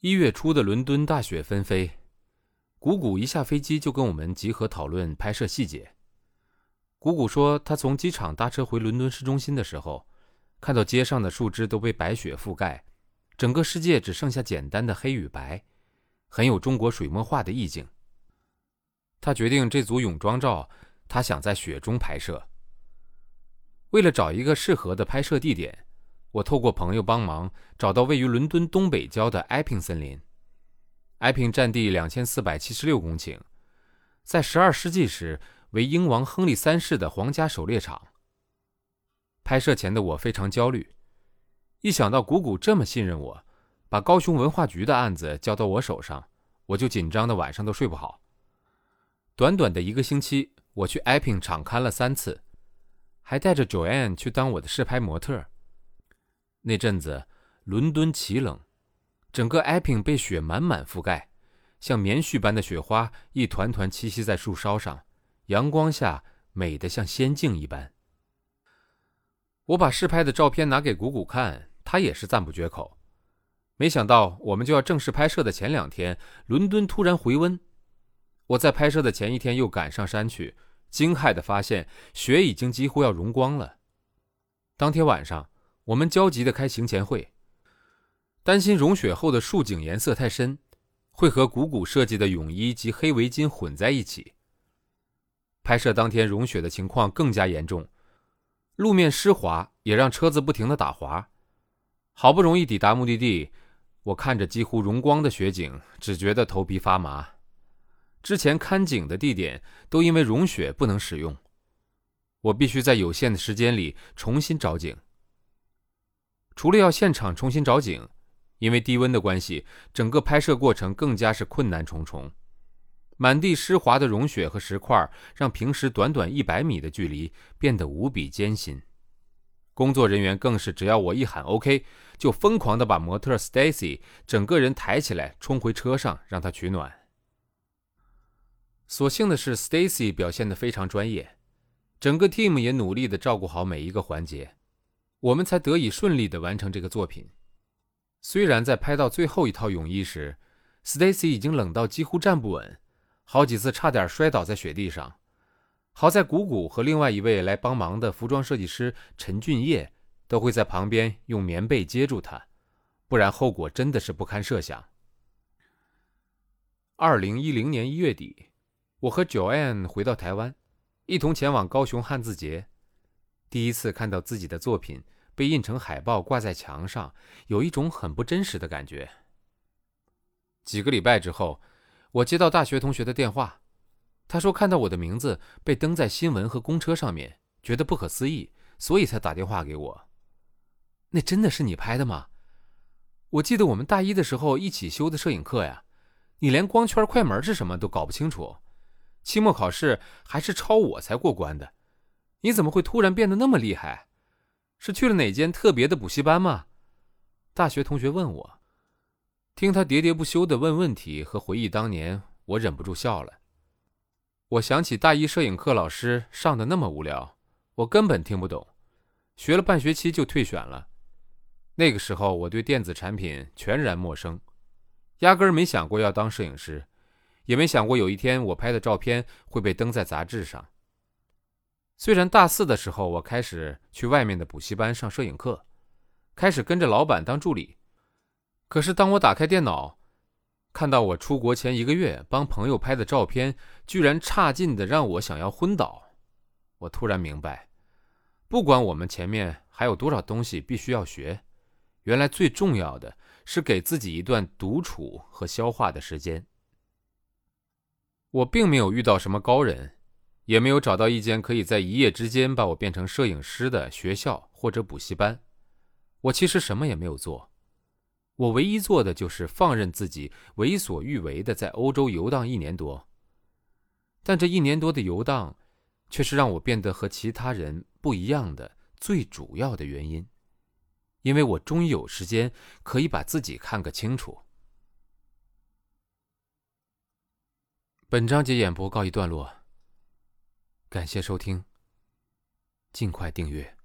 一月初的伦敦大雪纷飞，谷谷一下飞机就跟我们集合讨论拍摄细节。谷谷说，他从机场搭车回伦敦市中心的时候，看到街上的树枝都被白雪覆盖，整个世界只剩下简单的黑与白，很有中国水墨画的意境。他决定这组泳装照，他想在雪中拍摄。为了找一个适合的拍摄地点，我透过朋友帮忙找到位于伦敦东北郊的埃平森林。埃平占地两千四百七十六公顷，在十二世纪时为英王亨利三世的皇家狩猎场。拍摄前的我非常焦虑，一想到谷谷这么信任我，把高雄文化局的案子交到我手上，我就紧张的晚上都睡不好。短短的一个星期，我去埃平场看了三次。还带着 Joanne 去当我的试拍模特。那阵子，伦敦奇冷，整个 Epping 被雪满满覆盖，像棉絮般的雪花一团团栖息在树梢上，阳光下美得像仙境一般。我把试拍的照片拿给谷谷看，他也是赞不绝口。没想到，我们就要正式拍摄的前两天，伦敦突然回温。我在拍摄的前一天又赶上山去。惊骇地发现，雪已经几乎要融光了。当天晚上，我们焦急地开行前会，担心融雪后的树景颜色太深，会和谷谷设计的泳衣及黑围巾混在一起。拍摄当天融雪的情况更加严重，路面湿滑，也让车子不停地打滑。好不容易抵达目的地，我看着几乎融光的雪景，只觉得头皮发麻。之前看景的地点都因为融雪不能使用，我必须在有限的时间里重新找景。除了要现场重新找景，因为低温的关系，整个拍摄过程更加是困难重重。满地湿滑的融雪和石块，让平时短短一百米的距离变得无比艰辛。工作人员更是只要我一喊 “OK”，就疯狂地把模特 Stacy 整个人抬起来冲回车上，让她取暖。所幸的是，Stacy 表现得非常专业，整个 team 也努力地照顾好每一个环节，我们才得以顺利地完成这个作品。虽然在拍到最后一套泳衣时，Stacy 已经冷到几乎站不稳，好几次差点摔倒在雪地上。好在谷谷和另外一位来帮忙的服装设计师陈俊业都会在旁边用棉被接住他，不然后果真的是不堪设想。二零一零年一月底。我和 Joanne 回到台湾，一同前往高雄汉字节。第一次看到自己的作品被印成海报挂在墙上，有一种很不真实的感觉。几个礼拜之后，我接到大学同学的电话，他说看到我的名字被登在新闻和公车上面，觉得不可思议，所以才打电话给我。那真的是你拍的吗？我记得我们大一的时候一起修的摄影课呀，你连光圈、快门是什么都搞不清楚。期末考试还是抄我才过关的，你怎么会突然变得那么厉害？是去了哪间特别的补习班吗？大学同学问我，听他喋喋不休的问问题和回忆当年，我忍不住笑了。我想起大一摄影课老师上的那么无聊，我根本听不懂，学了半学期就退选了。那个时候我对电子产品全然陌生，压根儿没想过要当摄影师。也没想过有一天我拍的照片会被登在杂志上。虽然大四的时候我开始去外面的补习班上摄影课，开始跟着老板当助理，可是当我打开电脑，看到我出国前一个月帮朋友拍的照片，居然差劲的让我想要昏倒。我突然明白，不管我们前面还有多少东西必须要学，原来最重要的是给自己一段独处和消化的时间。我并没有遇到什么高人，也没有找到一间可以在一夜之间把我变成摄影师的学校或者补习班。我其实什么也没有做，我唯一做的就是放任自己为所欲为的在欧洲游荡一年多。但这一年多的游荡，却是让我变得和其他人不一样的最主要的原因，因为我终于有时间可以把自己看个清楚。本章节演播告一段落，感谢收听，尽快订阅。